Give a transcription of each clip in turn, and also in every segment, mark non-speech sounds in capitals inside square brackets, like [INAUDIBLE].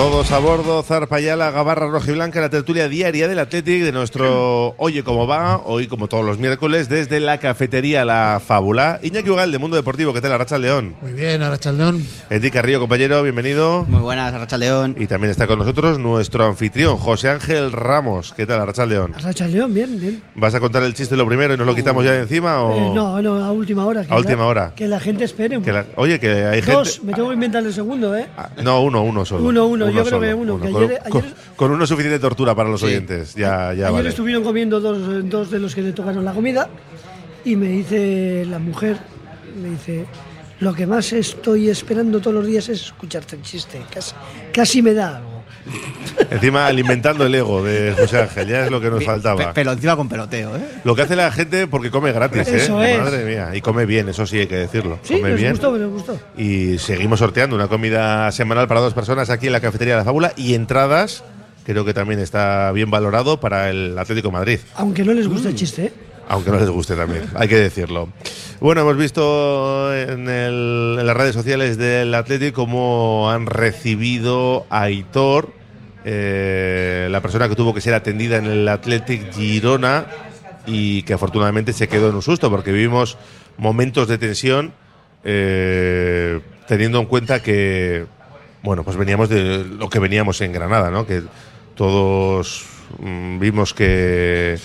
Todos a bordo, Zarpayala, Gabarra Rojiblanca, la tertulia diaria del Athletic de nuestro Oye Cómo Va, hoy como todos los miércoles, desde la cafetería La Fábula. Iñaki Ugal, de Mundo Deportivo, ¿qué tal, Arracha León? Muy bien, Arracha León. Enrique Carrillo, compañero, bienvenido. Muy buenas, Arracha León. Y también está con nosotros nuestro anfitrión, José Ángel Ramos. ¿Qué tal, Arracha León? Arracha León, bien, bien. ¿Vas a contar el chiste lo primero y nos lo quitamos ya de encima o...? Eh, no, no, a última hora. a última hora. Que la gente espere. Que la, oye, que hay Dos, gente... me tengo que inventar el segundo, ¿eh? Ah, no, uno, uno solo. Uno, uno, yo creo solo, que uno. que Con, ayer, con- ayer- con uno suficiente tortura para los Sí. oyentes. Ya, ya ayer vale. estuvieron comiendo dos, dos de los que le tocaron la comida y me dice la mujer, me dice, lo que más estoy esperando todos los días es escucharte el chiste. Casi, casi me da algo. Encima alimentando el ego de José Ángel, ya es lo que nos faltaba. Pe- Pero encima con peloteo, ¿eh? Lo que hace la gente porque come gratis, Eso ¿eh? es. Madre mía. Y come bien, eso sí hay que decirlo. Sí, come bien. gustó, gustó. Y seguimos sorteando una comida semanal para dos personas aquí en la cafetería de la Fábula y entradas, creo que también está bien valorado para el Atlético de Madrid. Aunque no les guste el chiste, ¿eh? Aunque no les guste también, hay que decirlo. Bueno, hemos visto en, el- en las redes sociales del Atlético cómo han recibido a Aitor, eh, la persona que tuvo que ser atendida en el Athletic Girona y que afortunadamente se quedó en un susto porque vivimos momentos de tensión eh, teniendo en cuenta que, bueno, pues veníamos de lo que veníamos en Granada, ¿no? Que todos mm, vimos que,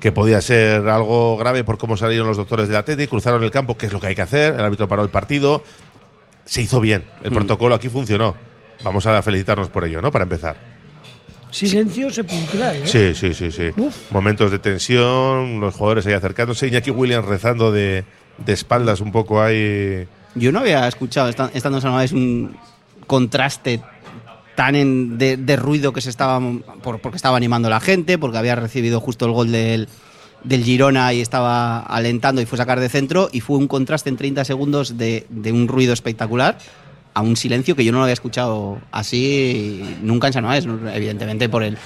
que podía ser algo grave por cómo salieron los doctores del Athletic, cruzaron el campo, que es lo que hay que hacer, el árbitro paró el partido, se hizo bien, el protocolo aquí funcionó. Vamos a felicitarnos por ello, ¿no? Para empezar. Silencio sepulcral, ¿eh? Sí, sí, sí, sí. Uf. Momentos de tensión, los jugadores ahí acercándose, Iñaki Williams rezando de, de espaldas un poco ahí. Yo no había escuchado, esta- estando en San un contraste tan en- de, de ruido que se estaba. por- porque estaba animando la gente, porque había recibido justo el gol del, del Girona y estaba alentando y fue a sacar de centro. Y fue un contraste en 30 segundos de, de un ruido espectacular a un silencio que yo no lo había escuchado así nunca en San Mamés, evidentemente por el.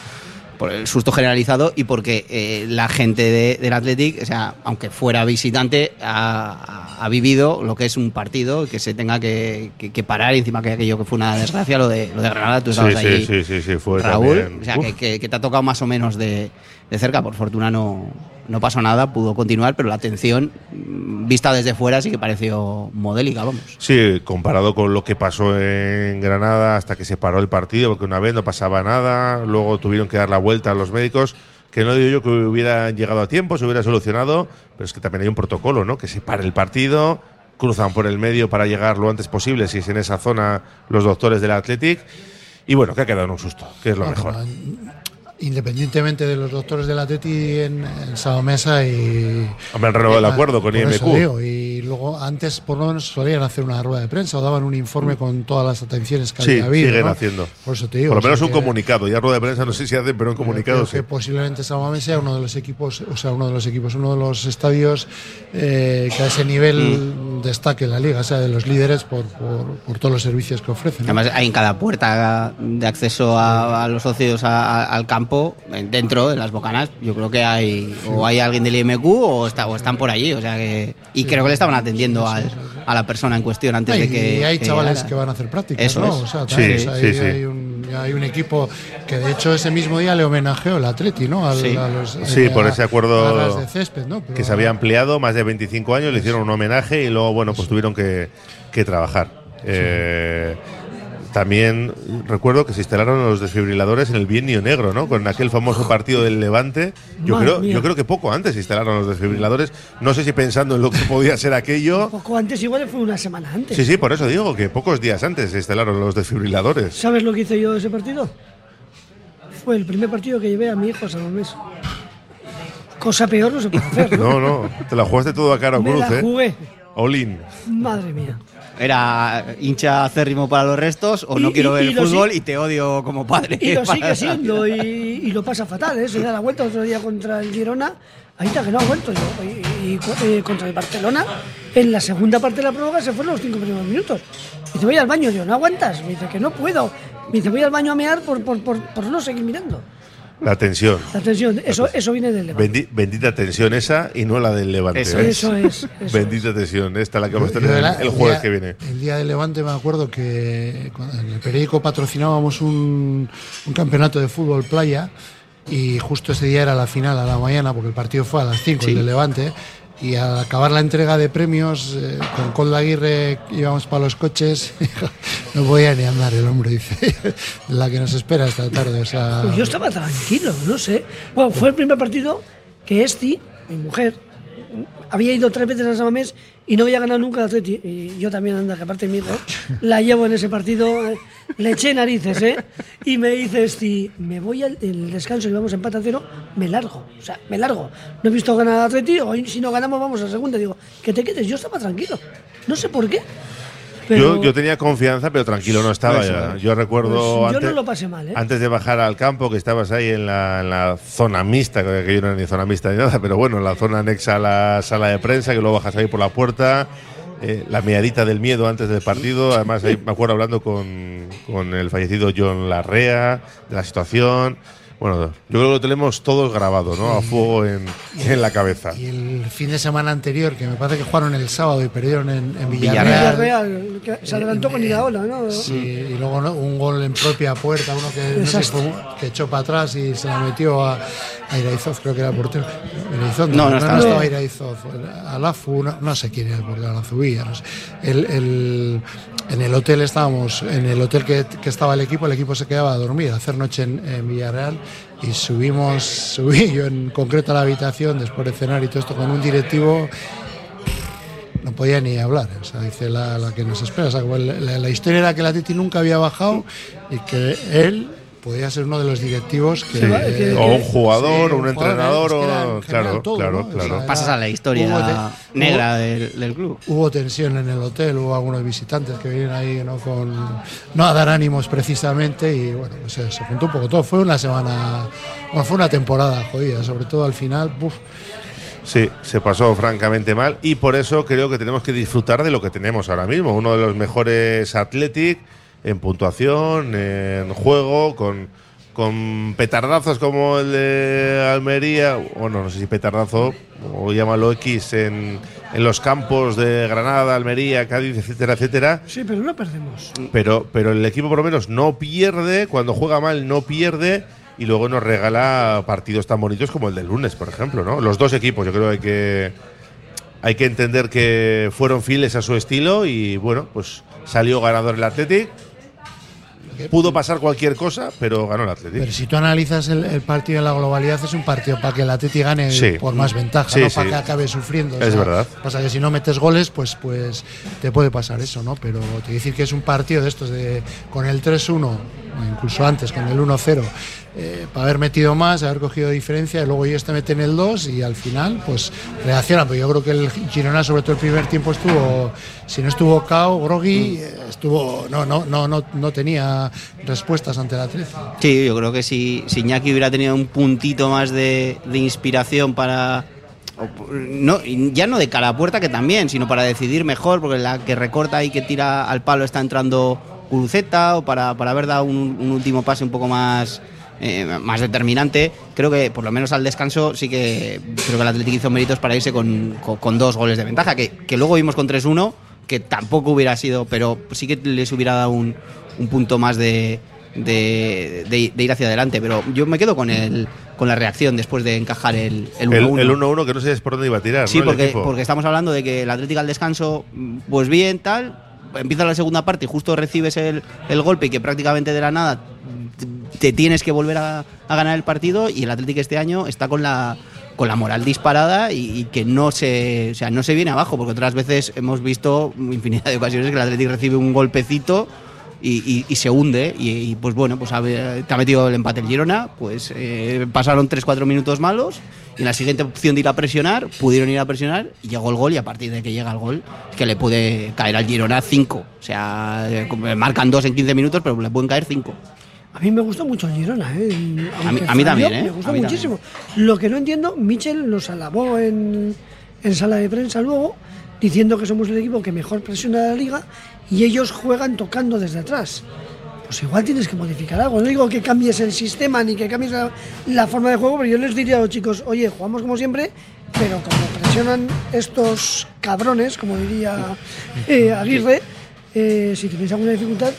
Por el susto generalizado y porque eh, la gente de- del Athletic, o sea, aunque fuera visitante, ha, vivido lo que es un partido que se tenga que, que- que parar. Encima que aquello que fue una desgracia, lo de, lo de Granada, tú estabas sí, sí, sí, sí, fue Raúl. también. O sea, que- que te ha tocado más o menos de, de cerca. Por fortuna no, no pasó nada, pudo continuar, pero la atención, mm, vista desde fuera, sí que pareció modélica, vamos. Sí, comparado con lo que pasó en Granada hasta que se paró el partido, porque una vez no pasaba nada, luego tuvieron que dar la vuelta a los médicos, que no digo yo que hubieran llegado a tiempo, se hubiera solucionado, pero es que también hay un protocolo, ¿no? Que se pare el partido, cruzan por el medio para llegar lo antes posible, si es en esa zona los doctores del Athletic, y bueno, que ha quedado en un susto, que es lo mejor. Independientemente de los doctores del Atleti en, en Saomesa y. Hombre, han renovado el acuerdo con IMQ. digo, y luego antes por lo menos solían hacer una rueda de prensa o daban un informe con todas las atenciones que Sí, había habido. siguen ¿no? haciendo. Por eso te digo. Por lo menos un que- comunicado, ya rueda de prensa no sé si hacen, pero un comunicado sí. que posiblemente Samamés sea uno de los equipos, o sea, uno de los equipos, uno de los estadios eh, que a ese nivel Mm. destaque en la liga, o sea, de los líderes por, por, por todos los servicios que ofrecen. ¿no? Además, hay en cada puerta de acceso a, a los socios a- a- al campo, dentro de las bocanas, yo creo que hay o hay alguien del IMQ o, está, o están por allí. O sea que, y creo que le estaban atendiendo al- a la persona en cuestión antes y, de que. y hay que chavales llegara. que van a hacer prácticas, Eso ¿no? es. O sea, Sí, también, o sea, sí, hay, sí. hay un, hay un equipo que de hecho ese mismo día le homenajeó el Atleti, ¿no? Al- Sí. a los, Sí, eh, por a- ese acuerdo de césped, ¿no? Pero- que se había ampliado más de 25 años, le hicieron un homenaje y luego, bueno, pues tuvieron que, que trabajar. Eh, también recuerdo que se instalaron los desfibriladores en el bienio negro, ¿no? Con aquel famoso partido del Levante. Yo Madre creo, mía. yo creo que poco antes se instalaron los desfibriladores. No sé si pensando en lo que podía ser aquello. [LAUGHS] Poco antes, igual fue una semana antes. Sí, sí, por eso digo que pocos días antes se instalaron los desfibriladores. ¿Sabes lo que hice yo de ese partido? Fue el primer partido que llevé a mi hijo a San Mamés. Cosa peor no se puede hacer. [LAUGHS] No, ¿no? no, te la jugaste todo a cara o cruz, la ¿eh? Olin. Madre mía. Era hincha acérrimo para los restos o no Y- quiero y- ver y el fútbol sí- y te odio como padre. Y lo [LAUGHS] sigue siendo y, y lo pasa fatal, ¿eh? Se da la vuelta otro día contra el Girona. Ahí está que no ha vuelto yo. Y, y eh, contra el Barcelona, en la segunda parte de la prórroga se fueron los cinco primeros minutos. Me dice, voy al baño, yo, ¿no aguantas? Me dice que no puedo. Me dice, voy al baño a mear por, por, por, por no seguir mirando. La tensión. La tensión, eso, eso viene del Levante. Bendi- bendita tensión esa y no la del Levante. Eso ¿eh? Eso es. Eso Bendita tensión. Esta la que vamos a tener el jueves día- que viene. El día del Levante me acuerdo que en el periódico patrocinábamos un, un campeonato de fútbol playa y justo ese día era la final a la mañana porque el partido fue a las 5 el de Levante y al acabar la entrega de premios eh, con Colda Aguirre íbamos para los coches [LAUGHS] no podía ni andar el hombre dice [LAUGHS] la que nos espera esta tarde o Pues yo estaba tranquilo, no sé. Bueno, fue el primer partido que Esti, mi mujer, había ido tres veces a Samamés y no había ganado nunca el Atleti. Y yo también, anda, que aparte mi hijo, [LAUGHS] la llevo en ese partido, eh, le eché narices, ¿eh? Y me dice Esti, me voy al el descanso y vamos a empate a cero, me largo. O sea, me largo. No he visto ganar al Atleti, hoy si no ganamos vamos a segunda. Digo, que te quedes, yo estaba tranquilo. No sé por qué. Pero Yo, yo tenía confianza, pero tranquilo no estaba ya. Yo recuerdo Pues yo antes, no lo pasé mal, ¿eh? antes de bajar al campo, que estabas ahí en la, en la zona mixta, que yo no era ni zona mixta ni nada, pero bueno, en la zona anexa a la sala de prensa, que luego bajas ahí por la puerta, eh, la miadita del miedo antes del partido. Además, ahí me acuerdo hablando con, con el fallecido John Larrea, de la situación. Bueno, yo creo que lo tenemos todos grabado, ¿no? A fuego en, en la cabeza. y el fin de semana anterior que me parece que jugaron el sábado y perdieron en, en Villarreal. Villarreal, que se adelantó con Iraola, ¿no? Sí, y luego ¿no? un gol en propia puerta, uno que, no sé, que echó para atrás y se la metió a, a Iraizoz, creo que era el portero. Iraizoz, No, no estaba. estaba Iraizoz, Alafu, no, no sé quién era el portero, Alanzubía, no sé. El, el- en el hotel estábamos, en el hotel que, que estaba el equipo, el equipo se quedaba a dormir, a hacer noche en, en Villarreal y subimos, [LAUGHS] subí yo en concreto a la habitación después de cenar y todo esto con un directivo no podía ni hablar. O sea, dice la, la que nos espera. La, la historia era que la Titi nunca había bajado y que él podía ser uno de los directivos que. que- O un jugador, Sí, o un entrenador, o. general Claro, todo, claro, ¿no? O claro. sea, Pasas a la historia te- negra del, del club. Hubo tensión en el hotel, hubo algunos visitantes que vinieron ahí ¿no? con no a dar ánimos precisamente y bueno, pues se, se juntó un poco todo. Fue una semana, bueno, fue una temporada jodida, sobre todo al final. uf, Sí, se pasó francamente mal y por eso creo que tenemos que disfrutar de lo que tenemos ahora mismo. Uno de los mejores Athletic en puntuación, en juego, con, con petardazos como el de Almería, bueno, no sé si petardazo o llámalo X en, en los campos de Granada, Almería, Cádiz, etcétera, etcétera. Sí, pero no perdemos. Pero, pero el equipo por lo menos no pierde, cuando juega mal no pierde y luego nos regala partidos tan bonitos como el del lunes, por ejemplo, ¿no? Los dos equipos, yo creo que hay que hay que entender que fueron fieles a su estilo y bueno, pues salió ganador el Athletic. Pudo pasar cualquier cosa, pero ganó el Athletic. Pero si tú analizas el, el partido en la globalidad, es un partido para que el Atleti gane Sí. por más ventaja, Sí, no sí. para que acabe sufriendo. Es verdad. Pasa que si no metes goles, pues, pues te puede pasar eso, ¿no? Pero te decir que es un partido de estos de con el 3-1, o incluso antes, con el 1-0, eh, para haber metido más, haber cogido diferencia, y luego ellos te meten el 2 y al final, pues reaccionan. Pero yo creo que el Girona, sobre todo el primer tiempo, estuvo, si no estuvo cao, groggy, eh, estuvo, no, no, no, no, no tenía respuestas ante el Atleti. Sí, yo creo que si, si Iñaki hubiera tenido un puntito más de, de inspiración para. No, ya no de cara a puerta, que también, sino para decidir mejor, porque la que recorta y que tira al palo está entrando Guruceta, o para, para haber dado un, un último pase un poco más, eh, más determinante. Creo que por lo menos al descanso sí que creo que el Atlético hizo méritos para irse con, con- con dos goles de ventaja, que, que luego vimos con 3-1, que tampoco hubiera sido, pero sí que les hubiera dado un, un punto más de, de, de- de ir hacia adelante. Pero yo me quedo con el con la reacción después de encajar el, el El 1-1. el 1-1 que no sé por dónde iba a tirar. Sí, porque, porque estamos hablando de que el Atlético al descanso, pues bien, tal, empieza la segunda parte y justo recibes el, el golpe y que prácticamente de la nada te- tienes que volver a, a ganar el partido y el Atlético este año está con la con la moral disparada y, y que no se, o sea, no se viene abajo, porque otras veces hemos visto infinidad de ocasiones que el Atlético recibe un golpecito y, y- y se hunde y, y, pues bueno, pues ha- te ha metido el empate el Girona, pues eh, pasaron 3-4 minutos malos y en la siguiente opción de ir a presionar, pudieron ir a presionar y llegó el gol y a partir de que llega el gol es que le puede caer al Girona 5, o sea, eh, como- marcan 2 en 15 minutos pero le pueden caer 5. A mí me gustó mucho el Girona, ¿eh? A mí- Aunque a mí también, ¿eh? Me gustó A mí muchísimo. Lo que no entiendo, Michel los alabó en, en sala de prensa luego, diciendo que somos el equipo que mejor presiona la liga y ellos juegan tocando desde atrás. Pues igual tienes que modificar algo. No digo que cambies el sistema ni que cambies la, la forma de juego, pero yo les diría a los chicos, oye, jugamos como siempre, pero como presionan estos cabrones, como diría eh, Aguirre, eh, si tenéis alguna dificultad,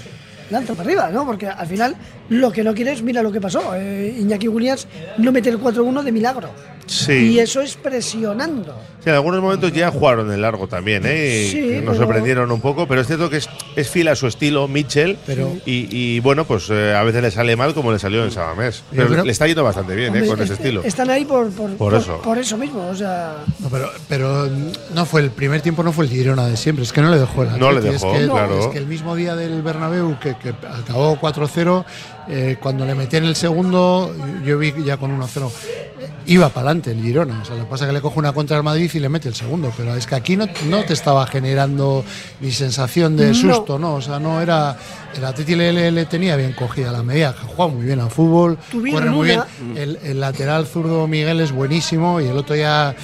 lanza para arriba, ¿no? Porque al final lo que no quieres, mira lo que pasó. Eh, Iñaki Williams no mete el 4-1 de milagro. Sí. Y eso es presionando. Sí, en algunos momentos ya jugaron el largo también, ¿eh? Y Sí, nos pero- sorprendieron un poco, pero es cierto que es, es fiel a su estilo, Mitchell. Pero- y, y, bueno, pues eh, a veces le sale mal como le salió en Sabamés. Pero creo- le está yendo bastante bien, ¿eh? Con ese est- estilo. Están ahí por, por, Por eso. por eso mismo. O sea, No, pero, pero mm, no fue el primer tiempo, no fue el Girona de siempre. Es que no le dejó el No le dejó, es que, claro. Es que el mismo día del Bernabéu, que, que acabó 4-0, eh, cuando le metí en el segundo, yo vi ya con 1-0, eh, iba para adelante el Girona. O sea, lo que pasa es que le coge una contra el Madrid y le mete el segundo. Pero es que aquí no, no te estaba generando ni sensación de susto, ¿no? O sea, no era. El Atleti le, le- le tenía bien cogida la medida, juega muy bien al fútbol, corre muy bien. El, el lateral zurdo Miguel es buenísimo y el otro ya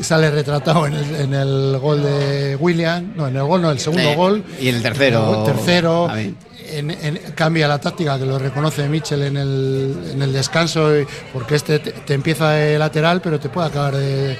sale retratado en el, en el gol de William. No, en el gol, no, el segundo gol. y en el tercero. El tercero. A ver. En- en- cambia la táctica que lo reconoce Mitchell en el, en el descanso porque este te, te empieza de lateral pero te puede acabar de,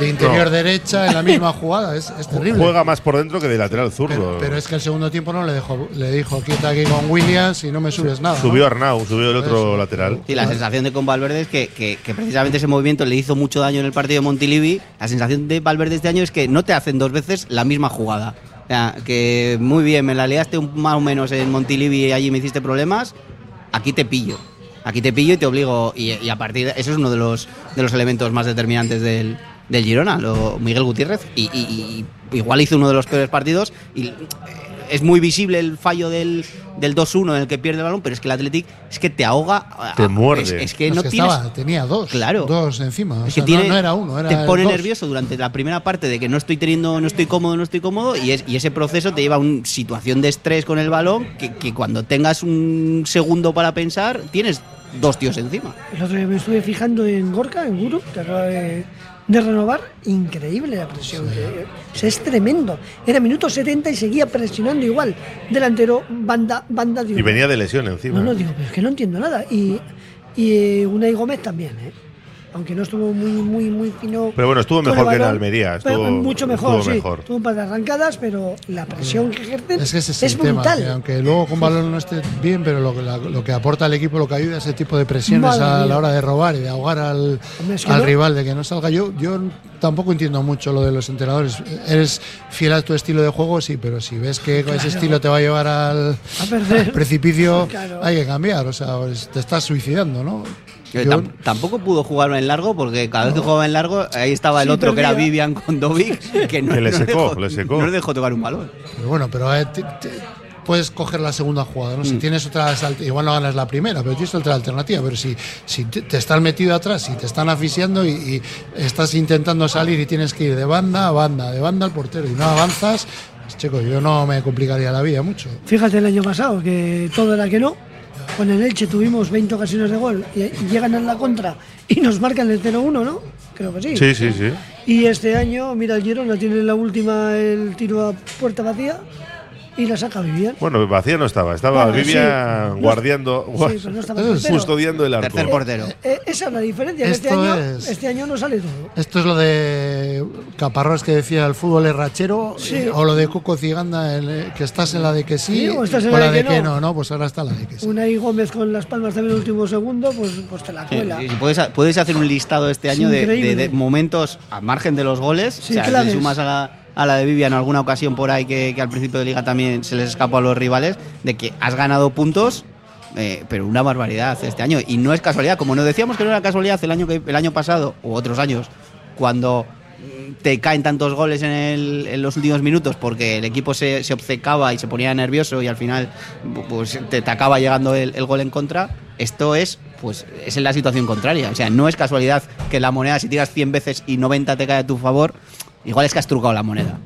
de interior No. derecha en la misma jugada es, es terrible Juega más por dentro que de lateral zurdo. pero, pero es que el segundo tiempo no le dejó le dijo quita aquí con Williams y no me subes nada ¿no? Subió Arnau, subió el otro Eso. lateral. Sí, la sensación de con Valverde es que, que- que precisamente ese movimiento le hizo mucho daño en el partido de Montilivi. La sensación de Valverde este año es que no te hacen dos veces la misma jugada. Sea, que muy bien, me la liaste más o menos en Montilivi y allí me hiciste problemas. Aquí te pillo. Aquí te pillo y te obligo. Y, a partir de eso es uno de los, de los elementos más determinantes del, del Girona, lo, Miguel Gutiérrez. Y igual hizo uno de los peores partidos. Y eh, es muy visible el fallo del, del 2-1 en el que pierde el balón, pero es que el Athletic es que te ahoga. Te muerde. Es, es que no que tienes. estaba, tenía dos Claro. dos encima o Es sea, que no- era uno era te pone dos. nervioso durante la primera parte de que no estoy teniendo, no estoy cómodo, no estoy cómodo, y, es, y ese proceso te lleva a una situación de estrés con el balón que, que cuando tengas un segundo para pensar, tienes dos tíos encima. el otro día me estuve fijando en Gorka, en Guru, que acaba de, de renovar. Increíble la presión. que- o sea, es tremendo. Era minuto 70 y seguía presionando igual. Delantero, banda, banda. digo, Y venía de lesión encima. No, no, digo, pero es que no entiendo nada. Y, y eh, Unai Gómez también, ¿eh? Aunque no estuvo muy, muy, muy fino. Pero bueno, estuvo mejor que en Almería, pero estuvo- mucho mejor, estuvo sí. mejor. Tuvo un par de arrancadas, pero la presión que ejercen Es que ese es, es el tema, brutal. que aunque luego con balón no esté bien, pero lo, que- la- lo que aporta al equipo, lo que ayuda a ese tipo de presiones Madre a mía. la hora de robar y de ahogar al, Hombre, es que al no- rival, de que no salga. Yo, yo tampoco entiendo mucho lo de los entrenadores. Eres fiel a tu estilo de juego, sí, pero si ves que ese estilo te va a llevar al, A perder. al precipicio, [LAUGHS] Claro. hay que cambiar. O sea, pues, te estás suicidando, ¿no? Yo- tampoco pudo jugar en largo porque cada vez que jugaba en largo ahí estaba el Sí, otro que era. Vivian con Dovic [LAUGHS] que no, Que le no secó, dejó, le secó. no le dejó tocar un balón. Pero bueno, pero eh, te- te- puedes coger la segunda jugada, ¿no? Si Mm. tienes otra, sal- igual no ganas la primera, pero tienes otra alternativa. Pero si, si te, te están metido atrás, si te están asfixiando y, y estás intentando salir y tienes que ir de banda a banda, de banda al portero y no avanzas, pues, chico, yo no me complicaría la vida mucho. Fíjate el año pasado, que todo era que no. Con el Elche tuvimos 20 ocasiones de gol y, llegan a la contra y nos marcan el 0-1, ¿no? Creo que sí. Sí, sí, sí. Y este año, mira, el Girona tiene en la última el tiro a puerta vacía y la saca Vivian. Bueno, vacía no estaba, estaba Bueno, Vivian sí. guardiando, Sí, pero no estaba custodiando el arco. Tercer portero. Eh, esa es la diferencia. que Este año, es- este año no sale todo. Esto es lo de Caparrós que decía el fútbol es rachero, Sí. eh, o lo de Cuco Ciganda, el, eh, que estás en la de que sí, Sí, o estás en o la la de que que no. no, no, pues ahora está la de que sí. Unai Gómez con las palmas también en el último segundo, pues, pues te la cuela. sí, sí, puedes, puedes hacer un listado este Es año de, increíble. de- de momentos a margen de los goles. Sí, o sea, claves. si sumas a la, a la de Vivian alguna ocasión por ahí que, al principio de liga también se les escapó a los rivales, de que has ganado puntos, eh, pero una barbaridad este año. Y no es casualidad, como nos decíamos que no era casualidad el año, que, el año pasado, u otros años, cuando te caen tantos goles en, el- los últimos minutos porque el equipo se, se obcecaba y se ponía nervioso y al final pues, te, acaba llegando el, gol en contra. Esto es pues es la situación contraria. O sea, no es casualidad que la moneda, si tiras 100 veces y 90 te cae a tu favor, igual es que has trucado la moneda.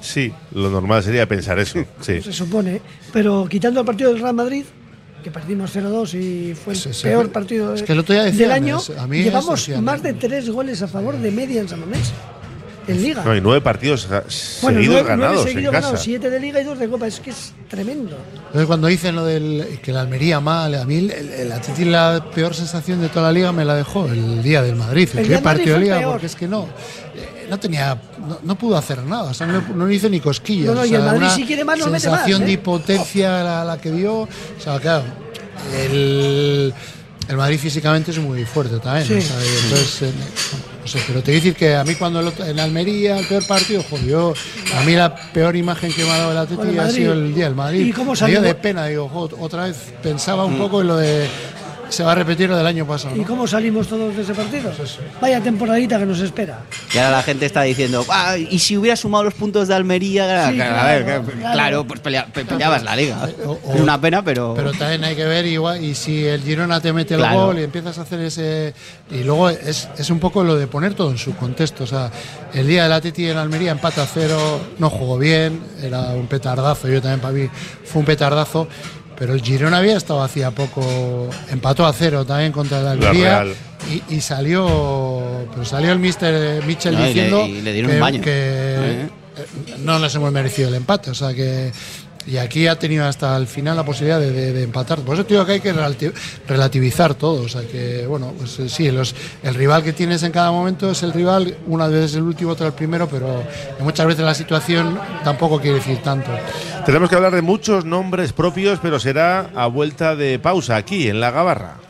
Sí, lo normal sería pensar eso. Sí. Se supone. Pero quitando el partido del Real Madrid, que perdimos 0-2 y fue el Sí, sí. peor partido Es que el otro día del decían, año, es- a mí llevamos más de tres goles a favor de media en San Mamés. en Liga. No, hay nueve partidos bueno, seguidos nueve, nueve ganados seguidos en ganados, casa. siete de Liga y dos de Copa. Es que es tremendo. Entonces, cuando dicen lo del que la Almería mal, a mí el, el, el Atleti la peor sensación de toda la liga me la dejó el día del Madrid, el, El primer partido de liga, peor. porque es que no, eh, no tenía, no, no pudo hacer nada, o sea, no, no hizo ni cosquillas. No, no, o y el Madrid una si quiere más, nos mete más, sensación ¿eh? de impotencia la, la que vio, o sea, claro, el, el Madrid físicamente es muy fuerte también, Sí. o sea, y entonces, eh, no sé, pero te voy a decir que a mí cuando el otro- en Almería, el peor partido, joder, yo, a mí la peor imagen que me ha dado el Atleti ha sido el día del Madrid. ¿Y cómo Me salió? dio de pena, digo, jo, otra vez pensaba Mm. un poco en lo de se va a repetir lo del año pasado. ¿Y cómo salimos todos de ese partido? Pues Vaya temporadita que nos espera. Y ahora la gente está diciendo, "Ah, y si hubiera sumado los puntos de Almería, Sí, a ver, claro, claro. claro, pues pelea- pe- peleabas la liga. O- o- Es una pena, pero. Pero también hay que ver igual y si el Girona te mete el Claro. gol y empiezas a hacer ese y luego es, es un poco lo de poner todo en su contexto, o sea, el día del Atleti en Almería empata a cero, no jugó bien, era un petardazo, yo también para mí fue un petardazo. Pero el Girona había estado hacía poco, empató a cero también contra el Almería y, y salió, pero salió el mister Mitchell No, y le- diciendo y le dieron que, un baño. que, eh, no nos hemos merecido el empate. O sea que. Y aquí ha tenido hasta el final la posibilidad de, empatar. Por eso te digo que hay que relati- relativizar todo. O sea que, bueno, pues eh, sí, el rival que tienes en cada momento es el rival. Una vez el último, otra el primero, pero muchas veces la situación tampoco quiere decir tanto. Tenemos que hablar de muchos nombres propios, pero será a vuelta de pausa aquí en la Gabarra.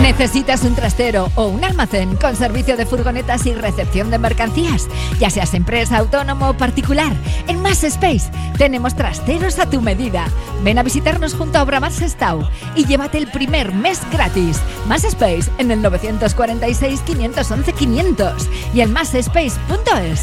¿Necesitas un trastero o un almacén con servicio de furgonetas y recepción de mercancías? Ya seas empresa, autónomo o particular, en Más Space tenemos trasteros a tu medida. Ven a visitarnos junto a Obramar Sestao y llévate el primer mes gratis. Más Space en el 946 511 500 y en másspace.es.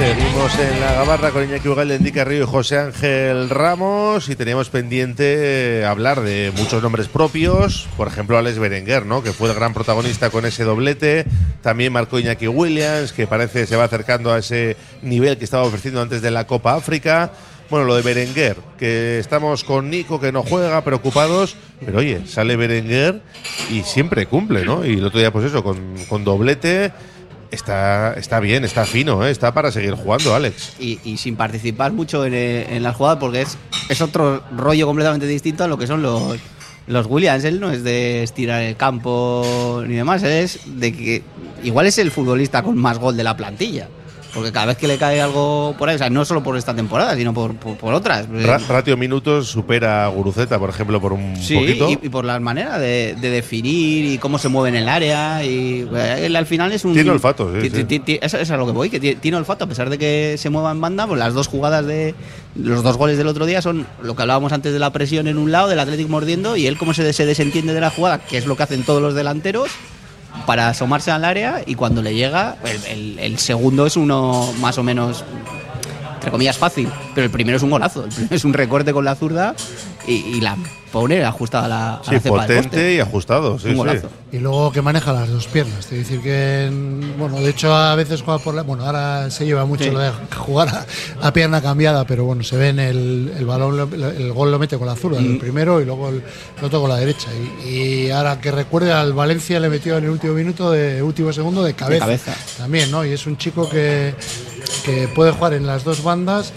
Seguimos en la gabarra con Iñaki Ugal, Enrique Río y José Ángel Ramos y teníamos pendiente eh, hablar de muchos nombres propios, por ejemplo Alex Berenguer, ¿no? que fue el gran protagonista con ese doblete, También marcó Iñaki Williams, que parece se va acercando a ese nivel que estaba ofreciendo antes de la Copa África. Bueno, lo de Berenguer, que estamos con Nico que no juega, preocupados, pero oye, sale Berenguer y siempre cumple, ¿no? Y el otro día, pues eso, con, con doblete, está, está bien, está fino, ¿eh? está para seguir jugando, Alex. Y, sin participar mucho en, en las jugadas porque es, es otro rollo completamente distinto a lo que son los, los Williams. Él no es de estirar el campo ni demás, es de que igual es el futbolista con más gol de la plantilla. Porque cada vez que le cae algo por ahí, o sea, no solo por esta temporada, sino por, por, por otras. Ra- ratio minutos supera a Guruceta, por ejemplo, por un Sí, poquito. y, y por la manera de, de definir y cómo se mueve en el área. Y eh, él al final es un. Tiene olfato, sí, sí. Eso es a lo que voy, que ti- tiene olfato, a pesar de que se mueva en banda. Pues las dos jugadas de. Los dos goles del otro día son lo que hablábamos antes de la presión en un lado, del Atlético mordiendo, y él cómo se, se desentiende de la jugada, que es lo que hacen todos los delanteros para asomarse al área y cuando le llega, el, segundo es uno más o menos, entre comillas, fácil, pero el primero es un golazo, el primero es un recorte con la zurda y la pone ajustada la, a Sí, la cepa del potente poste. y ajustado, sí, sí. Y luego que maneja las dos piernas. Es decir, que, bueno, de hecho a veces juega por la. Bueno, ahora se lleva mucho Sí. lo de jugar a, a pierna cambiada, pero bueno, se ve en el, el balón, el gol lo mete con la zurda, Mm. el primero y luego el, el otro con la derecha. Y, y ahora que recuerde, al Valencia le metió en el último minuto, de último segundo, de cabeza. cabeza. También, ¿no? Y es un chico que, que puede jugar en las dos bandas.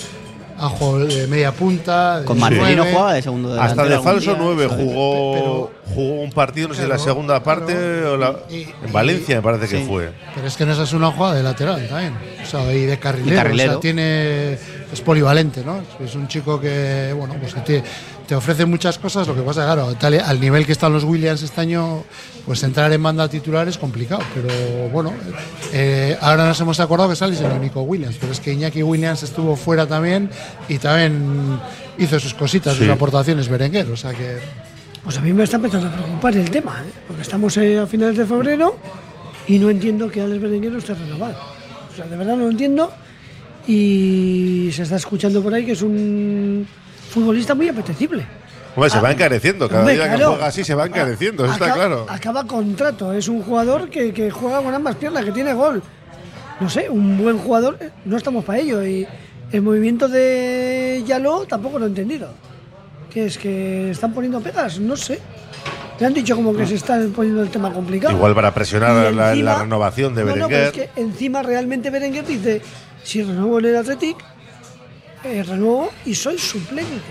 A juego de media punta. de Con Marcelino jugaba de segundo Hasta de falso día, 9 ¿sabes? jugó, jugó un partido, no sé, la segunda parte claro. o la- Y- en Valencia me parece que fue. Pero es que no es una jugada de lateral también. O sea, y de carrilero. Y carrilero. O sea, tiene, es polivalente, ¿no? Es un chico que, bueno, pues que te ofrece muchas cosas. Lo que pasa, claro, tal- al nivel que están los Williams este año, pues entrar en banda titular es complicado. Pero bueno, eh, ahora nos hemos acordado que sale el Nico Williams. Pero es que Iñaki Williams estuvo fuera también y también hizo sus cositas, Sí. sus aportaciones Berenguer. O sea que. Pues a mí me está empezando a preocupar el tema, ¿eh? porque estamos eh, a finales de febrero y no entiendo que Alex Berenguer no esté renovado. O sea, de verdad no lo entiendo y se está escuchando por ahí que es un futbolista muy apetecible. Hombre, se Ah, va encareciendo. Cada hombre, día que claro. juega así se va encareciendo, eso está Acaba- claro. Acaba contrato, es un jugador que, que juega con ambas piernas, que tiene gol. No sé, un buen jugador, eh, no estamos para ello. Y el movimiento de Yaló tampoco lo he entendido. Que es que están poniendo pegas, no sé. Me han dicho como que se está poniendo el tema complicado. Igual para presionar Y la, encima- la renovación de No, no, pero Berenguer. es que encima realmente Berenguer dice, si renuevo en el Athletic, eh, renuevo y soy suplente.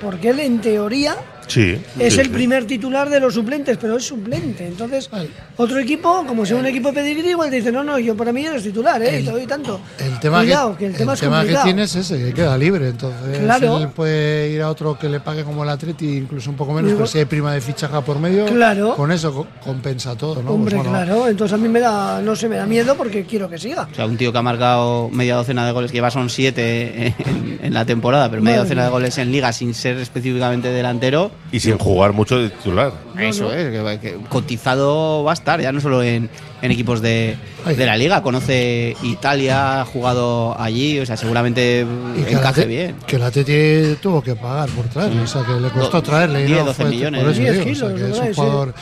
Porque él en teoría Sí. es sí, el sí. primer titular de los suplentes, pero es suplente. Entonces, otro equipo, como sea un equipo de pedigrí, igual te dice, no, no, yo para mí eres titular, ¿eh? y te doy tanto. El tema, Cuidado, que, que el tema es que complicado. tiene es ese, que queda libre. Entonces, Claro. él puede ir a otro que le pague como el Atleti, incluso un poco menos, Digo- pero si hay prima de fichaje por medio, Claro. con eso co- compensa todo. ¿no? Hombre, Pues bueno, claro, entonces a mí me da, no sé, me da miedo porque quiero que siga. O sea, un tío que ha marcado media docena de goles, que lleva son siete en, en la temporada, pero media Madre docena de goles en liga sin ser específicamente delantero. Y sin jugar mucho de titular. Eso es, que, que cotizado va a estar, ya no solo en, en equipos de, de la liga, conoce Italia, ha jugado allí, o sea, seguramente y encaje bien. Que el Atleti tuvo que pagar por traerle, o sea, que le costó Do- traerle. y 10, no 12 fue millones. Por eso 10 digo, o sea, kilos, que es un Sí. jugador,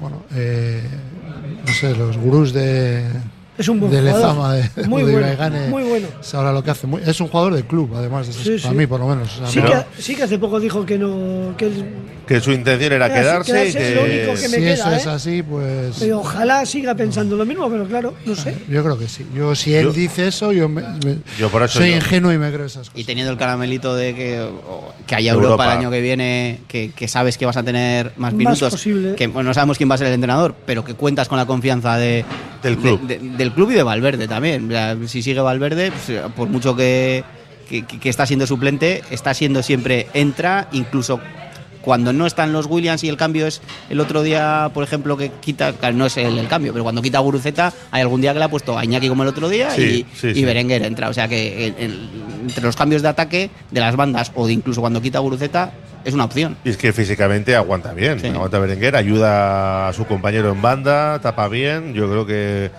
bueno, eh, no sé, los gurús de, Es un buen de jugador. Lezama, de, Muy de bueno, muy bueno. Es ahora lo que hace. Muy- es un jugador de club, además, eso es Sí, para sí. mí por lo menos. o sea, Sí, no- que, sí que hace poco dijo que no, que Que su intención era Quedarse- quedarse y quedarse es lo que. único que me si queda, eso es ¿eh? así, pues. pero ojalá siga pensando lo mismo, pero claro, no sé. Yo creo que sí. Yo, si él Yo- dice eso, yo, me- me- Yo por eso soy yo- ingenuo y me creo esas Y cosas. teniendo el caramelito de que, que haya Europa, Europa. el año que viene, que, que sabes que vas a tener más Más minutos, posible. que bueno, no sabemos quién va a ser el entrenador, pero que cuentas con la confianza de, Del club. de- de- del club y de Valverde también. Si sigue Valverde, pues, por mucho que- que está siendo suplente, está siendo siempre entra, incluso cuando no están los Williams y el cambio es el otro día, por ejemplo, que quita, no es el, el cambio, pero cuando quita a Guruceta, hay algún día que le ha puesto a Iñaki como el otro día Sí, y, sí, y sí. Berenguer entra. O sea que en- en- entre los cambios de ataque de las bandas o de incluso cuando quita a Guruceta es una opción. Y es que físicamente aguanta bien. Sí. Aguanta Berenguer, ayuda a su compañero en banda, tapa bien. Yo creo que.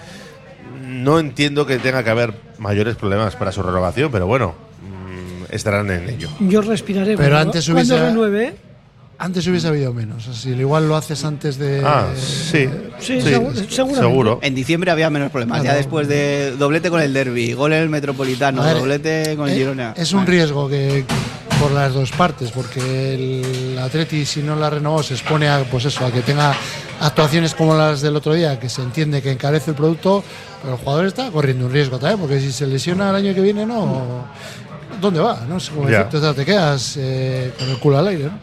No entiendo que tenga que haber mayores problemas para su renovación, pero bueno, mm, estarán en ello. Yo respiraré. Pero cuando- antes cuando hubiese- renueve, ¿eh? Antes hubiese habido menos. Así, igual lo haces antes de. Ah, sí. Seguro. En diciembre había menos problemas. Ya después de doblete con el derby, gol en el Metropolitano, ver, doblete con el Eh, Girona. Es un riesgo que por las dos partes, porque el Atleti si no la renovó se expone a pues eso, a que tenga actuaciones como las del otro día, que se entiende que encarece el producto, pero el jugador está corriendo un riesgo también, porque si se lesiona el año que viene, no ¿dónde va? No sé cómo te quedas eh, con el culo al aire, ¿no?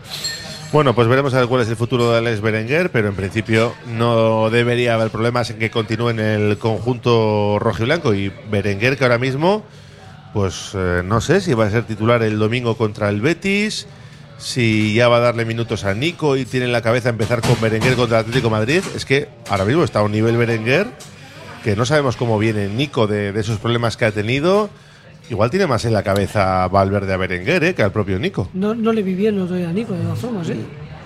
Bueno, pues veremos a ver cuál es el futuro de Alex Berenguer, pero en principio no debería haber problemas en que continúe en el conjunto rojo y blanco. Y Berenguer, que ahora mismo, pues eh, no sé si va a ser titular el domingo contra el Betis, si ya va a darle minutos a Nico y tiene en la cabeza empezar con Berenguer contra el Atlético Madrid. Es que ahora mismo está a un nivel Berenguer que no sabemos cómo viene Nico de esos problemas que ha tenido. Igual tiene más en la cabeza Valverde a Berenguer ¿eh? que al propio Nico. No, no le vi bien el otro día a Nico, de todas formas, ¿eh?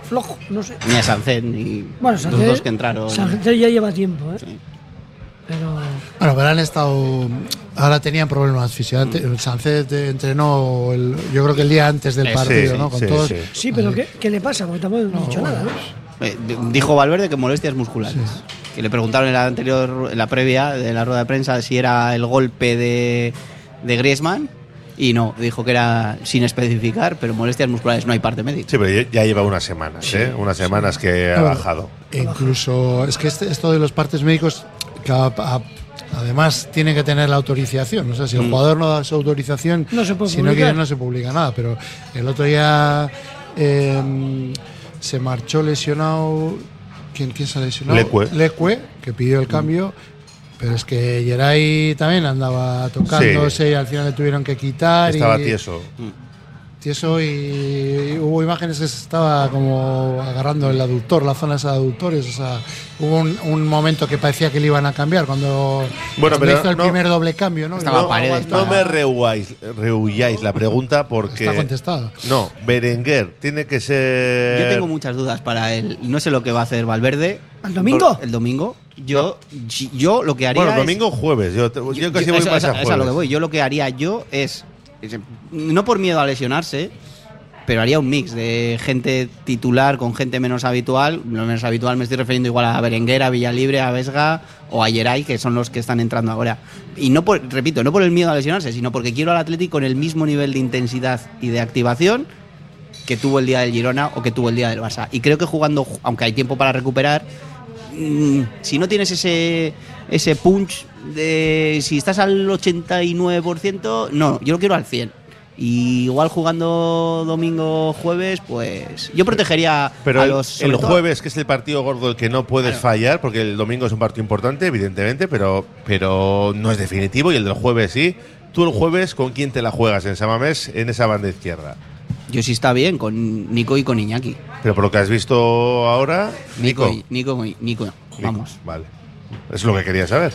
Flojo, no sé. Ni a Sancet, ni Bueno, los dos que entraron. Sánchez ya lleva tiempo, ¿eh? Pero Bueno, pero han estado. Ahora tenían problemas físicos. Sánchez eh, entrenó, el- yo creo que el día antes del Eh, partido, sí, ¿no? Con sí, todos. sí. sí, pero ¿qué, qué le pasa? Porque tampoco hemos dicho nada, ¿no? Eh, dijo Valverde que molestias musculares. Que le preguntaron en la anterior, en la previa de la rueda de prensa si era el golpe de, de Griezmann. Y no, dijo que era sin especificar, pero molestias musculares no hay parte médica. Sí, pero ya- lleva unas semanas, ¿eh? Unas semanas que ha Claro. bajado. Incluso, es que este- esto de los partes médicos, que a- a- además tiene que tener la autorización. O sea, si el Mm. jugador no da su autorización, No se puede si no publicar. quiere, no se publica nada. Pero el otro día eh, se marchó lesionado. ¿Quién, quién se ha lesionado? Lecue. Lecue, que pidió el cambio. Pero es que Geray también andaba tocándose y al final le tuvieron que quitar. Estaba y, tieso. tieso y hubo imágenes que se estaba como agarrando el aductor, la zona esa de aductores. O sea, hubo un, un momento que parecía que le iban a cambiar cuando Bueno, pero hizo el no- primer doble cambio, ¿no? no, Y- no me rehuáis, rehuyáis la pregunta porque. Está contestado. No, Berenguer tiene que ser. Yo tengo muchas dudas para él. No sé lo que va a hacer Valverde. ¿El domingo? El domingo. Yo, yo lo que haría. Bueno, domingo o jueves. Yo, yo casi voy eso- más eso- a eso es a jueves. lo que voy. Yo lo que haría yo es, es- no por miedo a lesionarse, pero haría un mix de gente titular con gente menos habitual. Lo menos habitual me estoy refiriendo igual a Berenguer, a Villalibre, a Vesga o a Yeray, que son los que están entrando ahora. Y no por, repito, no por el miedo a lesionarse, sino porque quiero al Atlético con el mismo nivel de intensidad y de activación que tuvo el día del Girona o que tuvo el día del Barça. Y creo que jugando, aunque hay tiempo para recuperar, mm, si no tienes ese, ese punch de si estás al 89%, no, yo lo quiero al 100. Y igual jugando domingo jueves, pues yo protegería Pero a los el jueves, que es el partido gordo el que no puedes fallar, porque el domingo es un partido importante, evidentemente, pero, pero no es definitivo y el del jueves sí. Tú el jueves, ¿con quién te la juegas en Samamés en esa banda izquierda? Yo sí está bien con Nico y con Iñaki. Pero por lo que has visto ahora, Nico, Nico. y- Nico, y- Nico, vamos. Vale. Es lo que quería saber.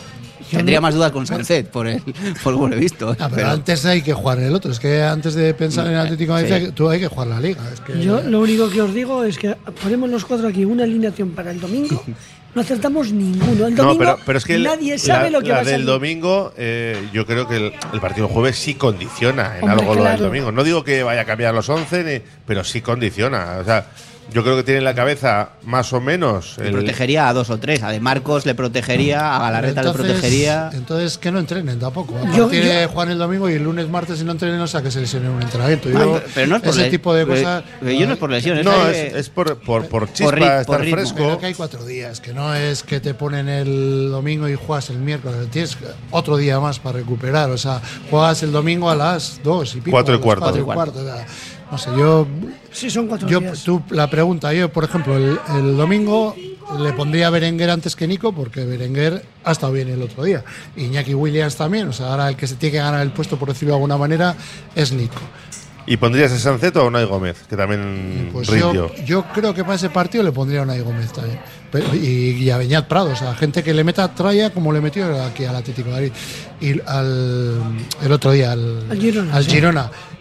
Tendría más dudas con Sancet por el, [LAUGHS] por lo que he visto. Ah, pero, pero- antes hay que jugar el otro. Es que antes de pensar en el Atlético de Madrid, Sí. hay que- tú hay que jugar la liga. Es que Yo lo único que os digo es que ponemos los cuatro aquí una alineación para el domingo, [LAUGHS] no acertamos ninguno. El domingo no, pero, pero es que el- nadie sabe la, lo que la va a del salir. domingo, eh, yo creo que el, el partido del jueves sí condiciona en Hombre, algo lo del claro. domingo. No digo que vaya a cambiar los 11, ni- pero sí condiciona. O sea, yo creo que tiene en la cabeza más o menos. Le el- protegería a dos o tres. A De Marcos le protegería, a Galarreta le Entonces- protegería. Entonces que no entrenen tampoco. A Yo- partir yo- de jugar el domingo y el lunes, martes, si no entrenen, o sea que se lesionen en un entrenamiento. Yo, pero- pero no es por ese le- tipo de cosas. pero yo no es por lesiones, No, es- por, por, por chispa, por ri- por estar ritmo. fresco. Pero que hay cuatro días, que no es que te ponen el domingo y juegas el miércoles. Tienes otro día más para recuperar. O sea, juegas el domingo a las dos y pico. Cuatro y cuarto. cuatro y cuarto. o sea, no sé, yo. Sí, son cuatro Yo, días. tú, la pregunta, yo, por ejemplo, el, el domingo le pondría a Berenguer antes que Nico, porque Berenguer ha estado bien el otro día. Iñaki Williams también, o sea, ahora el que se tiene que ganar el puesto, por decirlo de alguna manera, es Nico. ¿Y pondrías a Sanceto o a Unai Gómez? Que también Pues rindió. yo, yo creo que para ese partido le pondría a Unai Gómez también. Pero- y, y a Beñat Prado, o sea, gente que le meta tralla como le metió aquí al Atlético de Madrid. Y al, el otro día al, Al Girona, al sí.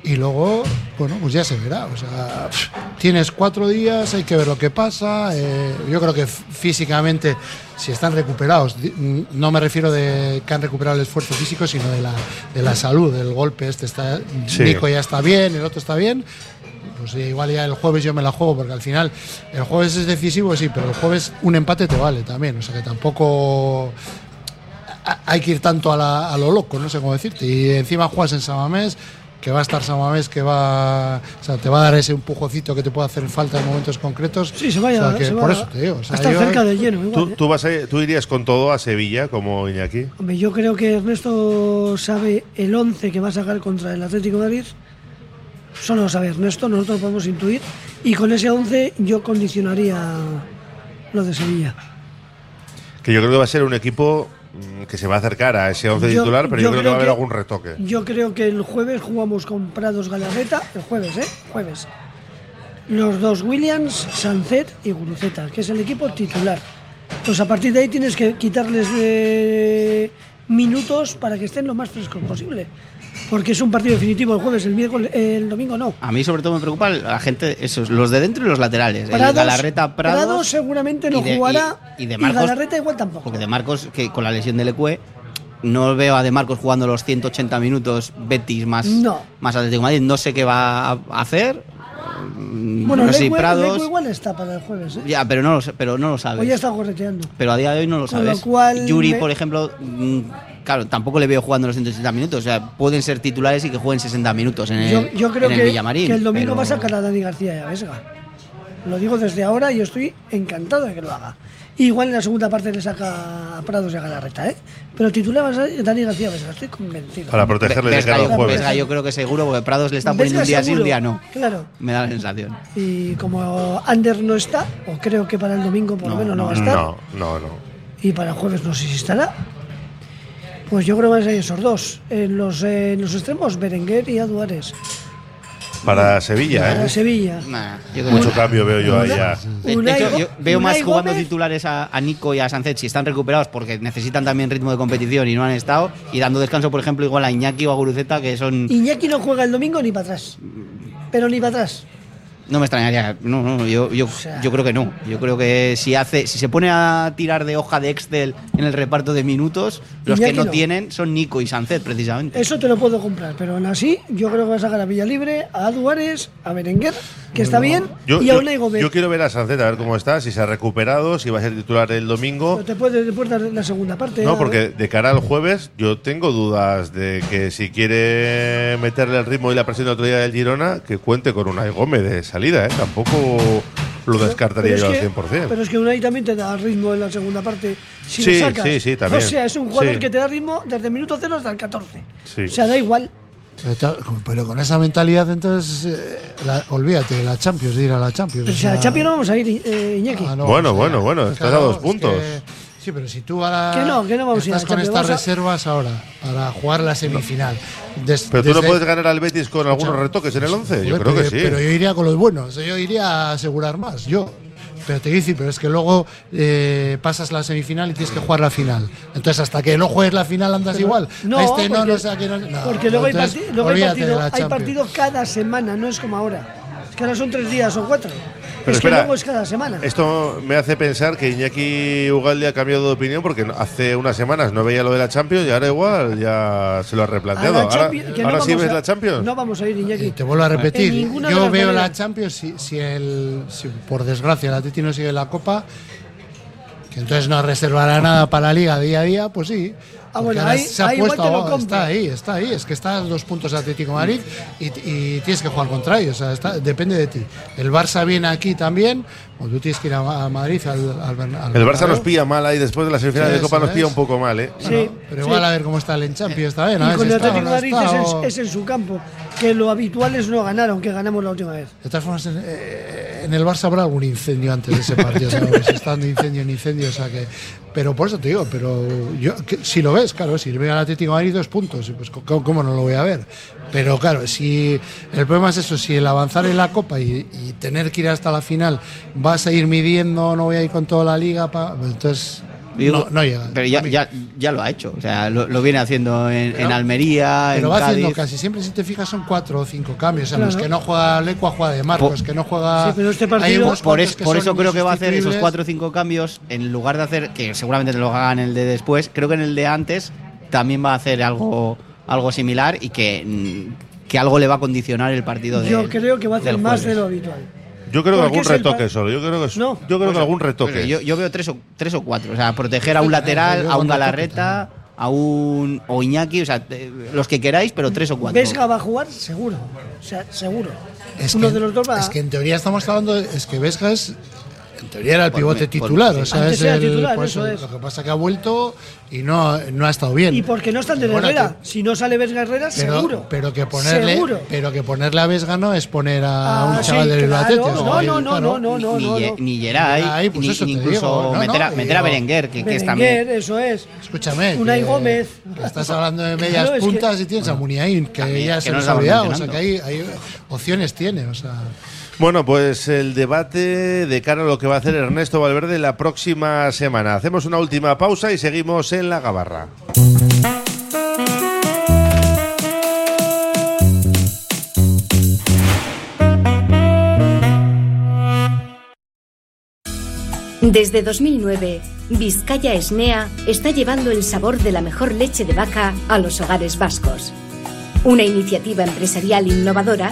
Y luego, bueno, pues ya se verá. O sea, tienes cuatro días, hay que ver lo que pasa. eh, yo creo que físicamente, si están recuperados, no me refiero de que han recuperado el esfuerzo físico, sino de la, de la salud, del golpe este está. Sí. Nico ya está bien, el otro está bien pues igual ya el jueves yo me la juego, porque al final el jueves es decisivo, sí, pero el jueves un empate te vale también. O sea que tampoco hay que ir tanto a, la- a lo loco, no sé cómo decirte. Y encima juegas en Samamés, que va a estar Samamés, que va, o sea, te va a dar ese empujoncito que te puede hacer falta en momentos concretos. Sí, se vaya, O sea, que se por va eso te digo. o sea, a estar yo- cerca del lleno. Igual, ¿Tú, ¿eh? tú vas a- tú irías con todo a Sevilla como Iñaki? Hombre, yo creo que Ernesto sabe el 11 que va a sacar contra el Atlético de Madrid. Solo lo sabe Ernesto, nosotros lo podemos intuir. Y con ese 11 yo condicionaría lo de Sevilla. Que yo creo que va a ser un equipo que se va a acercar a ese 11 Yo- titular, pero yo, yo creo que va a haber algún retoque. Yo creo que el jueves jugamos con Prados Galarreta, el jueves, ¿eh? Jueves. Los dos Williams, Sancet y Guruceta, que es el equipo titular. Pues a partir de ahí tienes que quitarles eh, minutos para que estén lo más frescos posible. Porque es un partido definitivo el jueves, el miércoles, el domingo no. A mí sobre todo me preocupa la gente, esos, los de dentro y los laterales. el Galarreta Prados. Prados seguramente no y de- jugará y- y de Marcos- Galarreta igual tampoco. Porque de Marcos, que con la lesión del Ecue, no veo a De Marcos jugando los 180 minutos Betis más, No. más Atlético de Madrid. No sé qué va a hacer. Mm, Bueno, no sé Leque- Prados. Leque igual está para el jueves, ¿eh? Ya, pero no lo, sé- pero no lo sabes. Hoy ya está correteando. Pero a día de hoy no lo Con lo sabes. cual Yuri, me- por ejemplo, mm, claro, tampoco le veo jugando los 180 minutos. O sea, pueden ser titulares y que jueguen 60 minutos en el, Yo, yo creo en el que, Villamarín. que el domingo pero- va a sacar a Dani García y a Vesga. Lo digo desde ahora y yo estoy encantado de que lo haga. Igual en la segunda parte le saca a Prados y a Galarreta, ¿eh? Pero titular va a ser Dani García Vesga, estoy convencido. Para protegerle de yo, jueves. Vesga yo creo que seguro, porque Prados le está poniendo Vesga un día sí, un seguro, día no. Claro. Me da la sensación. Y como Ander no está, o creo que para el domingo por lo No, menos no, no, va a estar, No, no, no. y para el jueves no sé si estará, pues yo creo que van a ser esos dos. En los, eh, en los extremos, Berenguer y Aduares. Para Sevilla, Para ¿eh? Sevilla. Nah, yo creo Mucho que- cambio veo yo ahí ya. De- de Unai hecho, Go- yo veo más Unai jugando Gómez- titulares a, a Nico y a Sánchez si están recuperados porque necesitan también ritmo de competición y no han estado. Y dando descanso, por ejemplo, igual a Iñaki o a Guruceta, que son. Iñaki no juega el domingo ni para atrás. Pero ni para atrás. No me extrañaría. No, no, yo, yo, sea- yo creo que no. Yo creo que si hace, si se pone a tirar de hoja de Excel en el reparto de minutos, los que no, no. tienen son Nico y Sánchez, precisamente. Eso te lo puedo comprar. Pero aún así, yo creo que va a sacar a Villalibre, a Aduares, a Berenguer, que está bien, Yo, y a yo- Unai Gómez. yo quiero ver a Sancet a ver cómo está, si se ha recuperado, si va a ser titular el domingo. Pero te puedes después dar la segunda parte. No, porque de cara al jueves yo tengo dudas de que si quiere meterle el ritmo y la presión de otro día del Girona, que cuente con una Gómez de salida, ¿eh? Tampoco lo descartaría Pero yo al que- 100%. Pero es que Unai también te da ritmo en la segunda parte. Si Sí, lo sacas. sí, sí, también. O sea, es un jugador Sí. que te da ritmo desde el minuto 0 hasta el 14. Sí. O sea, da igual. Pero con esa mentalidad, entonces, eh, la- olvídate de la Champions, de ir a la Champions. Pero o si a la sea- Champions no vamos a ir, eh, Iñaki. Ah, no, Bueno, o sea, bueno, bueno, estás a dos es puntos. que- sí, pero si tú ahora Que no, que no vamos a ir a estás la con estas a- reservas ahora para jugar la semifinal. Des- Pero tú no puedes ganar al Betis con algunos retoques en el 11, yo creo que pero, sí. Pero yo iría con los buenos, yo iría a asegurar más. Yo, pero te digo, pero es que luego eh, pasas la semifinal y tienes que jugar la final. Entonces, hasta que no juegues la final andas Pero- igual. No, A este no, porque- no sé a qué no. no, Porque luego, hay, entonces, parti- luego hay partido, hay partido cada semana, no es como ahora. Es que ahora son tres días o cuatro. Pero es espera, que luego es cada semana. Esto me hace pensar que Iñaki Ugalde ha cambiado de opinión porque hace unas semanas no veía lo de la Champions y ahora igual ya se lo ha replanteado. la Ahora, no ahora sí ves a- la Champions. No vamos a ir, Iñaki. Y te vuelvo a repetir, yo veo la. Champions si, si el si por desgracia el Atleti no sigue la Copa, que entonces no reservará nada para la Liga día a día, pues sí. Ah, bueno, ahí- se ha ahí igual puesto, te lo a- compro. está ahí, está ahí, es que está a dos puntos de Atlético Madrid y, y tienes que jugar contra ellos, o sea, está- depende de ti. El Barça viene aquí también, o tú tienes que ir a, a Madrid al, al, El Barça nos pilla mal ahí después de la semifinal de Copa nos pilla es. un poco mal, ¿eh? Sí, Pero sí. igual a ver cómo está el en Champions también. a Y con el está Atlético no Madrid está, es, o- en, es en su campo. Que lo habitual es no ganar, aunque ganamos la última vez. De todas formas, en, eh, en el Barça habrá algún incendio antes de ese partido, ¿sabes? [LAUGHS] Están de incendio en incendio, o sea que. Pero por eso te digo, pero yo, si lo ves, claro, si le al Atlético de Madrid dos puntos, pues ¿cómo, cómo no lo voy a ver? Pero claro, si el problema es eso, si el avanzar en la Copa y, y tener que ir hasta la final vas a ir midiendo, no voy a ir con toda la liga, pa- pues entonces Digo, no, no llega. Pero ya, ya, ya lo ha hecho. O sea, lo, lo viene haciendo en, en Almería, Pero en va Cádiz. haciendo casi siempre, si te fijas, son cuatro o cinco cambios. O sea, Claro. los que no juega Lecua juega de Marcos, que no juega. Sí, pero este partido- Por, es- por eso creo que va a hacer esos cuatro o cinco cambios. En lugar de hacer, que seguramente te lo hagan el de después, creo que en el de antes también va a hacer algo, algo similar y que mm, que algo le va a condicionar el partido de Yo creo que va a hacer más jueves. de lo habitual. Yo creo que algún retoque solo. Yo creo que, es- No. yo creo que algún retoque. Pues yo, yo veo tres o, tres o cuatro. O sea, proteger a un lateral, a un Galarreta, a un o Iñaki, o sea, los que queráis, pero tres o cuatro. Vesga va a jugar seguro. O sea, seguro. Es Uno que, de los dos va es que en teoría estamos hablando, de- es que Vesga es, en teoría era el Por pivote me- por- titular, sí. o sea, Antes es era el, titular, por eso eso, es. lo que pasa que ha vuelto y no, no ha estado bien. Y porque no está de Bueno, Herrera. que- Si no sale Vesga Herrera, pero, seguro. pero que ponerle, Seguro. pero que ponerle a Vesga no es poner a Ah, un chaval sí, del claro. No, no, no, claro. no, no, no, ni, ni Geray, Geray, pues ni, eso ni incluso meter, a, meter a Berenguer, que, que está Berenguer, eso es. Escúchame. Unai que Gómez. Estás hablando de medias Claro, es que- puntas y tienes a Muniain, que ya se no nos lo ha olvidado. O sea, que hay opciones tiene. O sea, Bueno, pues el debate de cara a lo que va a hacer Ernesto Valverde la próxima semana. Hacemos una última pausa y seguimos en la gabarra. Desde 2009, Vizcaya Esnea está llevando el sabor de la mejor leche de vaca a los hogares vascos. Una iniciativa empresarial innovadora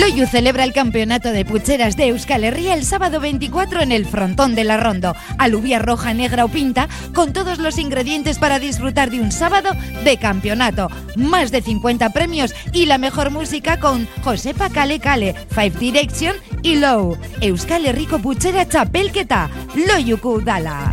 Loyu celebra el campeonato de pucheras de Euskal Herria el sábado 24 en el frontón de la Rondo. Alubia roja, negra o pinta, con todos los ingredientes para disfrutar de un sábado de campeonato. Más de 50 premios y la mejor música con Josepa Kale Kale, Five Direction y Low. Euskal Herriko puchera txapelketa, Loyuku Dala.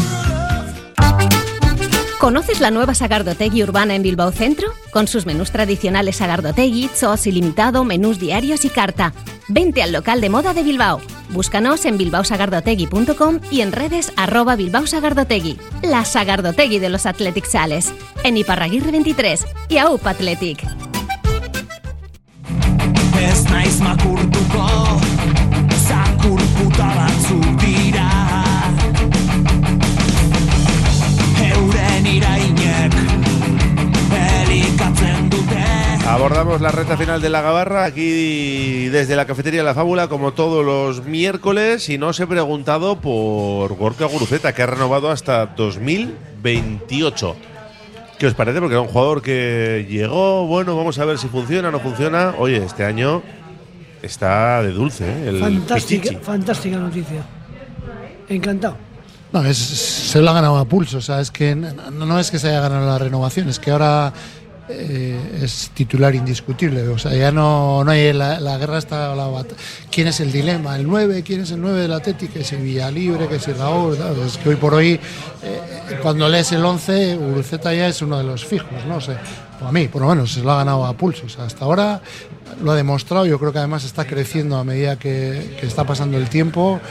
¿Conoces la nueva Sagardotegui urbana en Bilbao Centro? Con sus menús tradicionales Sagardotegui, Chos ilimitado, menús diarios y carta. Vente al local de moda de Bilbao. Búscanos en bilbaosagardotegui.com y en redes arroba Bilbao Sagardotegui. La Sagardotegui de los Athletic Sales. En Iparraguirre 23 y AUP Athletic. Abordamos la recta final de la gabarra aquí desde la cafetería La Fábula como todos los miércoles y nos he preguntado por Gorka Guruceta que ha renovado hasta 2028. ¿Qué os parece? Porque era un jugador que llegó, bueno, vamos a ver si funciona o no funciona. Oye, este año está de dulce, ¿eh? el Fantástica, Pichichi. fantástica noticia. Encantado. No, es, se lo ha ganado a pulso. O sea, es que no, no es que se haya ganado la renovación, es que ahora eh, es titular indiscutible. O sea, ya no, no hay la, guerra está la ¿Quién es el dilema? ¿El 9? ¿Quién es el 9 del Atlético? ¿Que si Villalibre? ¿Que si Raúl? Es que hoy por hoy, eh, cuando lees el 11, Uruceta ya es uno de los fijos, no sé. Para mí, por lo menos, se lo ha ganado a pulso. O sea, hasta ahora lo ha demostrado. Yo creo que además está creciendo a medida que está pasando el tiempo.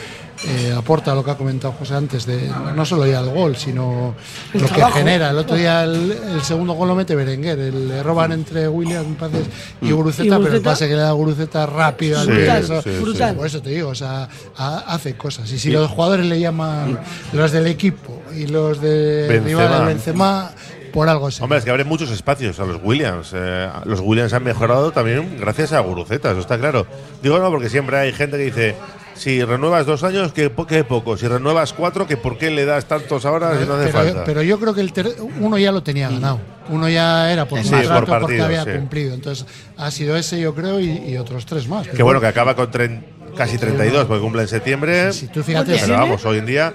Eh, aporta lo que ha comentado José antes, de no solo ya el gol, sino El lo que trabajo. genera. El otro día el, el segundo gol lo mete Berenguer. El, le roban entre Williams me parece, y Mm. Guruceta, pero el pase que le da Guruceta rápido al Sí, eso- sí, Brutal. Por eso te digo, o sea, ha- hace cosas. Y si los jugadores le llaman los del equipo y los de Benzema. rivales Benzema, por algo se Hombre, es que abre muchos espacios a los Williams. Eh, los Williams han mejorado también gracias a Guruceta, eso está claro. Digo no, porque siempre hay gente que dice, si renuevas dos años, que, que poco. Si renuevas cuatro, que por qué le das tantos ahora si no hace pero, falta. pero yo creo que el ter- uno ya lo tenía ganado. Uno ya era por Sí, contrato por porque había sí. cumplido. Entonces ha sido ese, yo creo, y, y otros tres más. que bueno, que acaba con tren- casi 32, porque cumple en septiembre. Si tú fíjate, pero vamos, hoy en día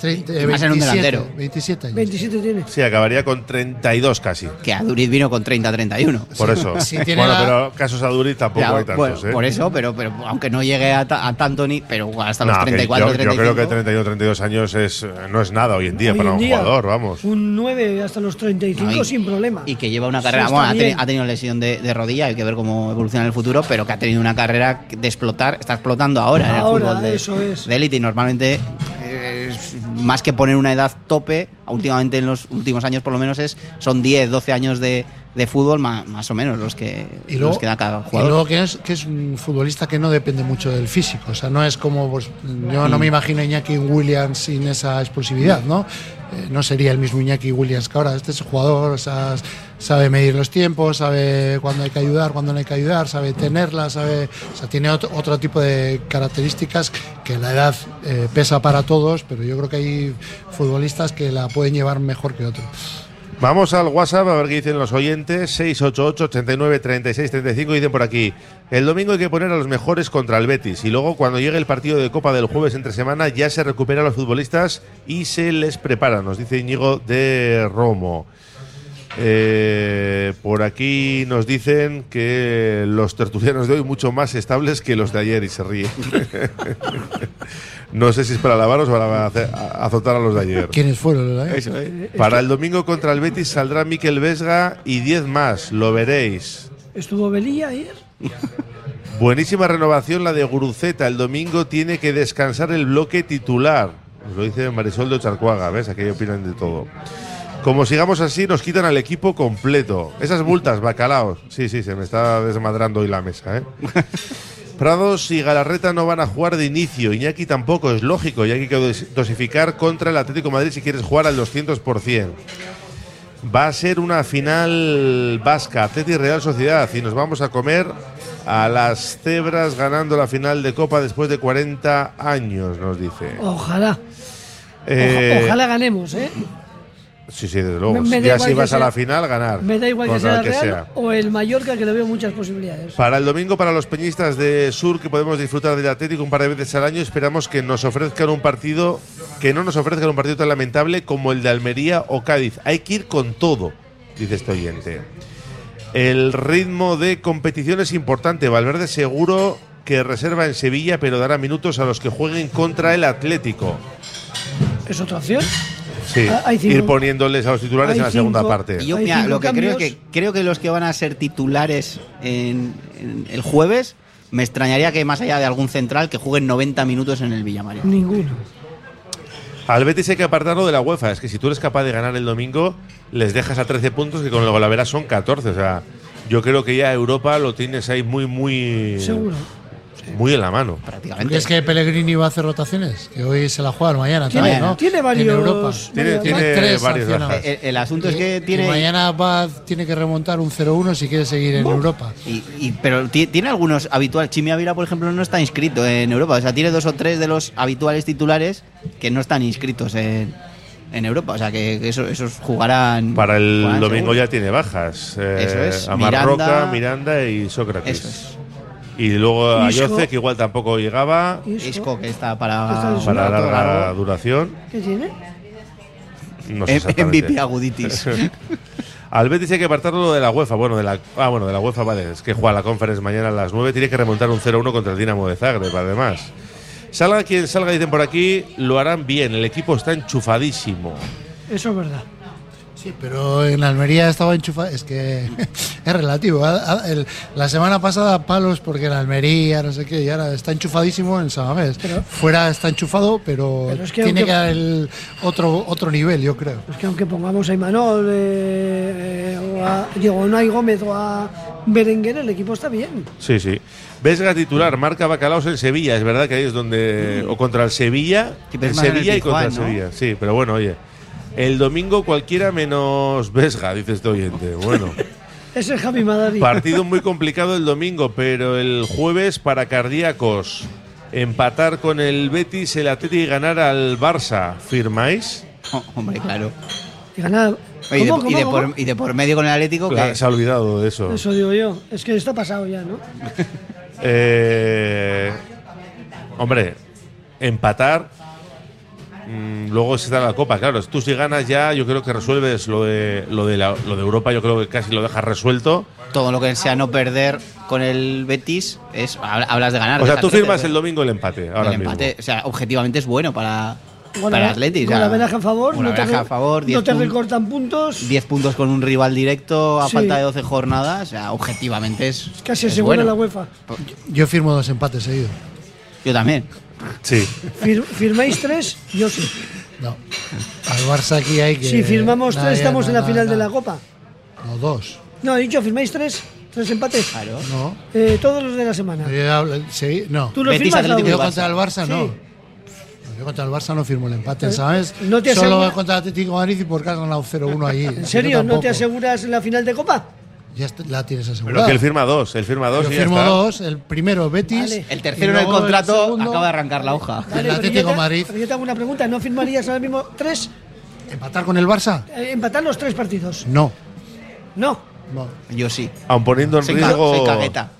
Trein- eh, Más en un 27, delantero. 27 años. 27 tiene. sí acabaría con 32 casi. Que Aduriz vino con 30-31. Por eso. Si tiene bueno, la- pero casos a Duri tampoco Ya, hay tantos, bueno, ¿eh? Por eso, pero, pero aunque no llegue a, a tanto ni, pero hasta los No, que 34, yo, yo 35. creo que 31, 32 años es, no es nada hoy en día Hoy para en un día, jugador, vamos. Un 9 hasta los 35 No, y- sin problema. Y que lleva una Sí, carrera. está bueno, ha, teni- bien. ha tenido lesión de, de rodilla, hay que ver cómo evoluciona en el futuro, pero que ha tenido una carrera de explotar, está explotando ahora, en el fútbol de, eso es. de élite. Y normalmente, eh, más que poner una edad tope, últimamente en los últimos años por lo menos es son 10, 12 años de, de fútbol, ma- más, o menos los que, Y luego, los que da cada y jugador. luego que es, que es un futbolista que no depende mucho del físico. O sea, no es como. Pues, yo no me imagino a Iñaki Williams sin esa explosividad, ¿no? Eh, no sería el mismo Iñaki Williams que ahora. Este es jugador, o sea, sabe medir los tiempos, sabe cuándo hay que ayudar, cuándo no hay que ayudar, sabe tenerla, sabe. O sea, tiene otro, otro tipo de características que la edad eh, pesa para todos, pero yo creo que hay futbolistas que la pueden llevar mejor que otros. Vamos al WhatsApp a ver qué dicen los oyentes. 688 89 36 35 dicen por aquí. El domingo hay que poner a los mejores contra el Betis y luego cuando llegue el partido de Copa del jueves entre semana ya se recuperan los futbolistas y se les prepara, nos dice Íñigo de Romo. Eh, por aquí nos dicen que los tertulianos de hoy mucho más estables que los de ayer y se ríe. [LAUGHS] no sé si es para alabaros o para hacer- a- azotar a los de ayer. ¿Quiénes fueron? eh? Para el domingo contra el Betis saldrá Miquel Vesga y 10 más, lo veréis. Estuvo Belilla ayer. [LAUGHS] Buenísima renovación la de Guruceta. El domingo tiene que descansar el bloque titular. Lo dice Marisol de Ocharcuaga, ¿ves? Aquí opinan de todo. Como sigamos así, nos quitan al equipo completo. Esas multas, bacalaos. Sí, sí, se me está desmadrando hoy la mesa, ¿eh? [LAUGHS] Prados y Galarreta no van a jugar de inicio. Iñaki tampoco, es lógico. Y hay que dos- dosificar contra el Atlético de Madrid si quieres jugar al 200%. Va a ser una final vasca, Atleti Real Sociedad, y nos vamos a comer a las cebras ganando la final de Copa después de 40 años, nos dice. Ojalá. Eh, Oja- Ojalá ganemos, ¿eh? Sí, sí, desde luego. Me- me ya si vas a sea- la final, ganar. Me da igual que sea Real o el Mallorca, que le veo muchas posibilidades. Para el domingo, para los peñistas de Sur, que podemos disfrutar del Atlético un par de veces al año, esperamos que nos ofrezcan un partido, que no nos ofrezcan un partido tan lamentable como el de Almería o Cádiz. Hay que ir con todo, dice este oyente. El ritmo de competición es importante. Valverde seguro que reserva en Sevilla, pero dará minutos a los que jueguen contra el Atlético. ¿Es otra opción? Sí, Ah, ir poniéndoles a los titulares hay en la segunda cinco- parte. Y yo, mira, lo que creo es que creo que los que van a ser titulares en, en el jueves, me extrañaría que más allá de algún central que jueguen 90 minutos en el Villamarín. Ninguno. Al Betis hay que apartarlo de la UEFA. Es que si tú eres capaz de ganar el domingo, les dejas a 13 puntos que con el Golaveras son 14. O sea, yo creo que ya Europa lo tienes ahí muy, muy. Seguro. Muy en la mano. Prácticamente. ¿Es que Pellegrini va a hacer rotaciones? Que hoy se la juega mañana Tiene- también, ¿no? tiene En varios- Europa. Tiene- Hay tiene tres varias sancionados. bajas. El, el asunto es que y tiene. mañana va, tiene que remontar un 0-1 si quiere seguir en Europa. Y, y- pero ti- tiene algunos habituales. Chimi Ávila, por ejemplo, no está inscrito en Europa. O sea, tiene dos o tres de los habituales titulares que no están inscritos en, en Europa. O sea, que, que eso- esos jugarán. Para el jugarán domingo seguro. ya tiene bajas. Eh, Eso es, Amar Roca, Miranda- Miranda y Sócrates. Eso es. Y luego a Isco. Yoce, que igual tampoco llegaba Isco. Isco, que está para. Está para larga largo. duración. ¿Qué tiene? No sé. MVP aguditis. Al Betis hay que apartarlo de la UEFA. Bueno, de la, ah, bueno, de la UEFA, vale. Es que juega la Conference mañana a las 9. Tiene que remontar un 0-1 contra el Dinamo de Zagreb, además. Salga quien salga, dicen por aquí, lo harán bien. El equipo está enchufadísimo. Eso es verdad. Sí, pero en Almería estaba enchufado. Es que [LAUGHS] es relativo. La semana pasada palos porque en Almería, no sé qué, y ahora está enchufadísimo en Samamés. Fuera está enchufado, pero, Pero es que tiene aunque- que dar el otro, otro nivel, yo creo. Es que aunque pongamos a Imanol, eh, eh, o a digo, Unai Gómez o a Berenguer, el equipo está bien. Sí, sí. Vesga titular, marca Bacalaos en Sevilla. Es verdad que ahí es donde. O contra el Sevilla. El Sevilla y contra el. Sevilla. Sí, pero bueno, oye. El domingo cualquiera menos Vesga, dice este oyente. Bueno. [LAUGHS] Ese es Javi Madari. Partido muy complicado el domingo, pero el jueves para cardíacos. Empatar con el Betis, el Atlético y ganar al Barça. ¿Firmáis? Oh, hombre, claro. Y ganar. Oye, y, de, ¿Cómo, y de cómo, por, cómo? y de por medio con el Atlético, Claro, que se ha olvidado de eso. Eso digo yo. Es que está pasado ya, ¿no? [LAUGHS] Eh, hombre, empatar. Mm, luego está la Copa, claro. Tú si ganas ya, yo creo que resuelves lo de, lo de, la- lo de Europa, yo creo que casi lo dejas resuelto. todo lo que sea no perder con el Betis, es habla- hablas de ganar. O sea, tú firmas el domingo el empate. Ahora el empate, mismo. o sea, objetivamente es bueno para, Bueno, para el Atleti. o Con sea, la ventaja a favor. no te, a favor, 10 no te recortan puntos. 10 puntos con un rival directo a Sí. falta de 12 jornadas, o sea, objetivamente es, Casi es asegura bueno. la UEFA. Yo firmo dos empates seguidos. Yo también. Sí. Fir- ¿Firmáis tres? Yo sí. No. Al Barça aquí hay que. Si firmamos tres, estamos en la final de la Copa. No, dos. No, he dicho, ¿firmáis tres? ¿Tres empates? Claro. No. Eh, todos los de la semana. Sí, no. ¿Tú lo Betis, firmas, Atlético Yo contra el Barça Sí. no. Yo contra el Barça no firmo el empate, ¿sabes? ¿No te Solo asegura- contra el Atlético de Madrid y porque has ganado 0-1 allí. ¿En serio? ¿No te aseguras la final de Copa? Ya la tienes Pero asegurada. que él firma dos, él firma dos Yo y ya firmo está. dos, el primero Betis. Vale. El tercero en el contrato segundo, acaba de arrancar la hoja. El Vale, pero Atlético yo te- Madrid. Pero yo te hago una pregunta. ¿No firmarías ahora mismo tres? ¿Empatar con el Barça? Eh, empatar los tres partidos. No. No. no. Yo sí. Aun poniendo en Soy, riesgo. soy cagueta.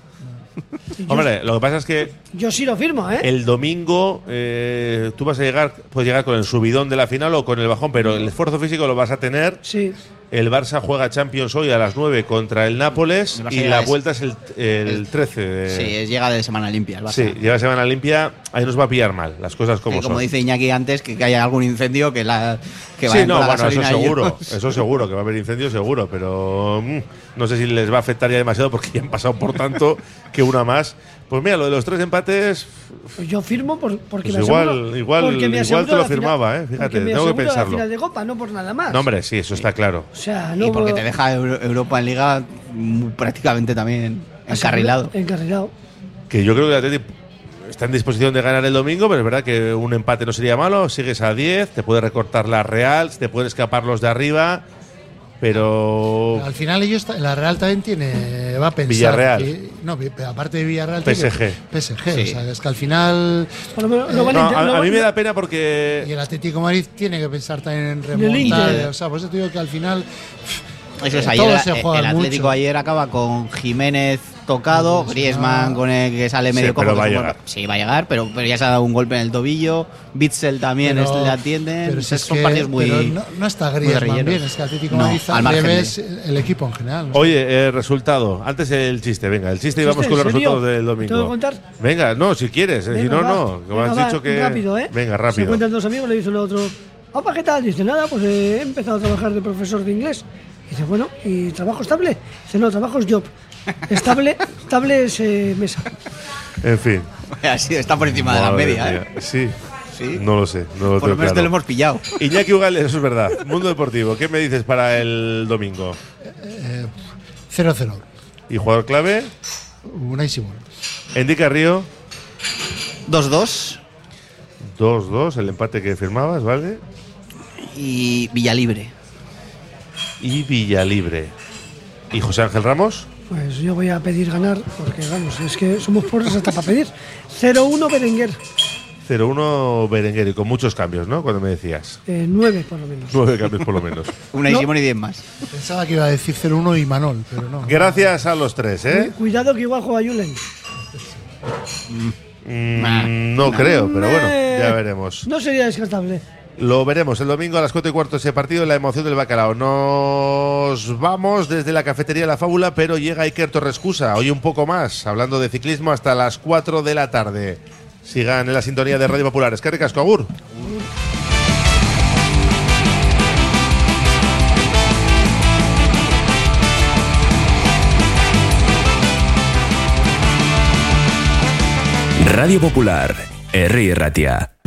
Hombre, lo que pasa es que Yo sí lo firmo, ¿eh? el domingo eh, tú vas a llegar, puedes llegar con el subidón de la final o con el bajón, pero el esfuerzo físico lo vas a tener. Sí. El Barça juega Champions hoy a las 9 contra el Nápoles El y la vuelta es el, el 13 de. Sí, llega de semana limpia el Barça. Sí, llega semana limpia, ahí nos va a pillar mal, las cosas como Sí, como son. dice Iñaki antes, que, que haya algún incendio que la que sí, no, bueno, eso seguro, eso seguro, que va a haber incendios seguro, pero mm, no sé si les va a afectar ya demasiado porque ya han pasado por tanto [LAUGHS] que una más. Pues mira, lo de los tres empates, Pues yo firmo por- porque Pues me igual- aseguro- igual- porque me igual te lo final- firmaba, ¿eh? Fíjate, me tengo que pensarlo. la final de Copa, no por nada más. no hombre, sí, eso está claro. O sea, no Y porque por- te deja Euro- Europa en Liga prácticamente también encarrilado. Encarrilado. Que yo creo que el Atleti está en disposición de ganar el domingo, pero es verdad que un empate no sería malo. Sigues a 10, te puede recortar la Real, te pueden escapar los de arriba, pero. Al final ellos, la Real también tiene, va a pensar. Villarreal. que- no, aparte de Villarreal. PSG. tiene PSG. Sí. O sea, es que al final. Menos eh, No, a, a mí me da pena porque. Y el Atlético Madrid tiene que pensar también en remontar. O sea, por eso te digo que al final. Eso es eh, ayer. se el- el Atlético mucho. ayer acaba con Jiménez tocado, Griezmann con el que sale Sí, medio pero cojo, va a llegar. Sí, va a llegar, pero, pero ya se ha dado un golpe en el tobillo. Bitzel también Pero- es- le atienden. pero si es son que- partidos muy. pero no, no está Griezmann bien, es que Atlético No, Madrid al margen de- el equipo en general. no. Oye, eh, resultado. Antes el chiste, venga, el chiste y vamos con los resultados del domingo. ¿Tengo que contar? Venga, no, si quieres, eh, si Venga, no, va. no. Venga, has va, dicho que. Rápido, ¿eh? Venga, Se rápido. cuentan dos amigos, le dice uno a otro. Opa, ¿qué tal? Dice, nada, pues eh, he empezado a trabajar de profesor de inglés. Dice, bueno, ¿y trabajo estable? Dice, no, trabajo es job. Estable, estable es eh, mesa. En fin. Así está por encima de la Madre media, mía. ¿eh? Sí. Sí. No lo sé, no lo Por lo tengo menos te claro. lo hemos pillado. Iñaki Ugales, eso es verdad. Mundo Deportivo, ¿qué me dices para el domingo? Eh, 0-0. ¿Y jugador clave? Unai Simón. Endica Río, 2-2 2-2, el empate que firmabas, ¿vale? y Villalibre. Y Villalibre. ¿Y José Ángel Ramos? Pues yo voy a pedir ganar, porque vamos, es que somos pobres hasta para pedir. 0-1 Berenguer, 0-1 Berenguer y con muchos cambios, ¿no? Cuando me decías. eh, 9 por lo menos. Nueve cambios por lo menos. [LAUGHS] Una y No. Simón y 10 más. Pensaba que iba a decir 0-1 y Manol, pero no. Gracias a los tres, ¿eh? Cuidado que igual juega Julen. Mm, Nah. no creo, pero bueno, ya veremos. No sería descartable. Lo veremos el domingo a las 4 y cuarto ese partido, la emoción del bacalao. Nos vamos desde la cafetería La Fábula, pero llega Iker Torrescusa, hoy un poco más, hablando de ciclismo hasta las 4 de la tarde. Sigan en la sintonía de Radio Popular. Es que ricasco, Agur. Radio Popular, R. Ratia.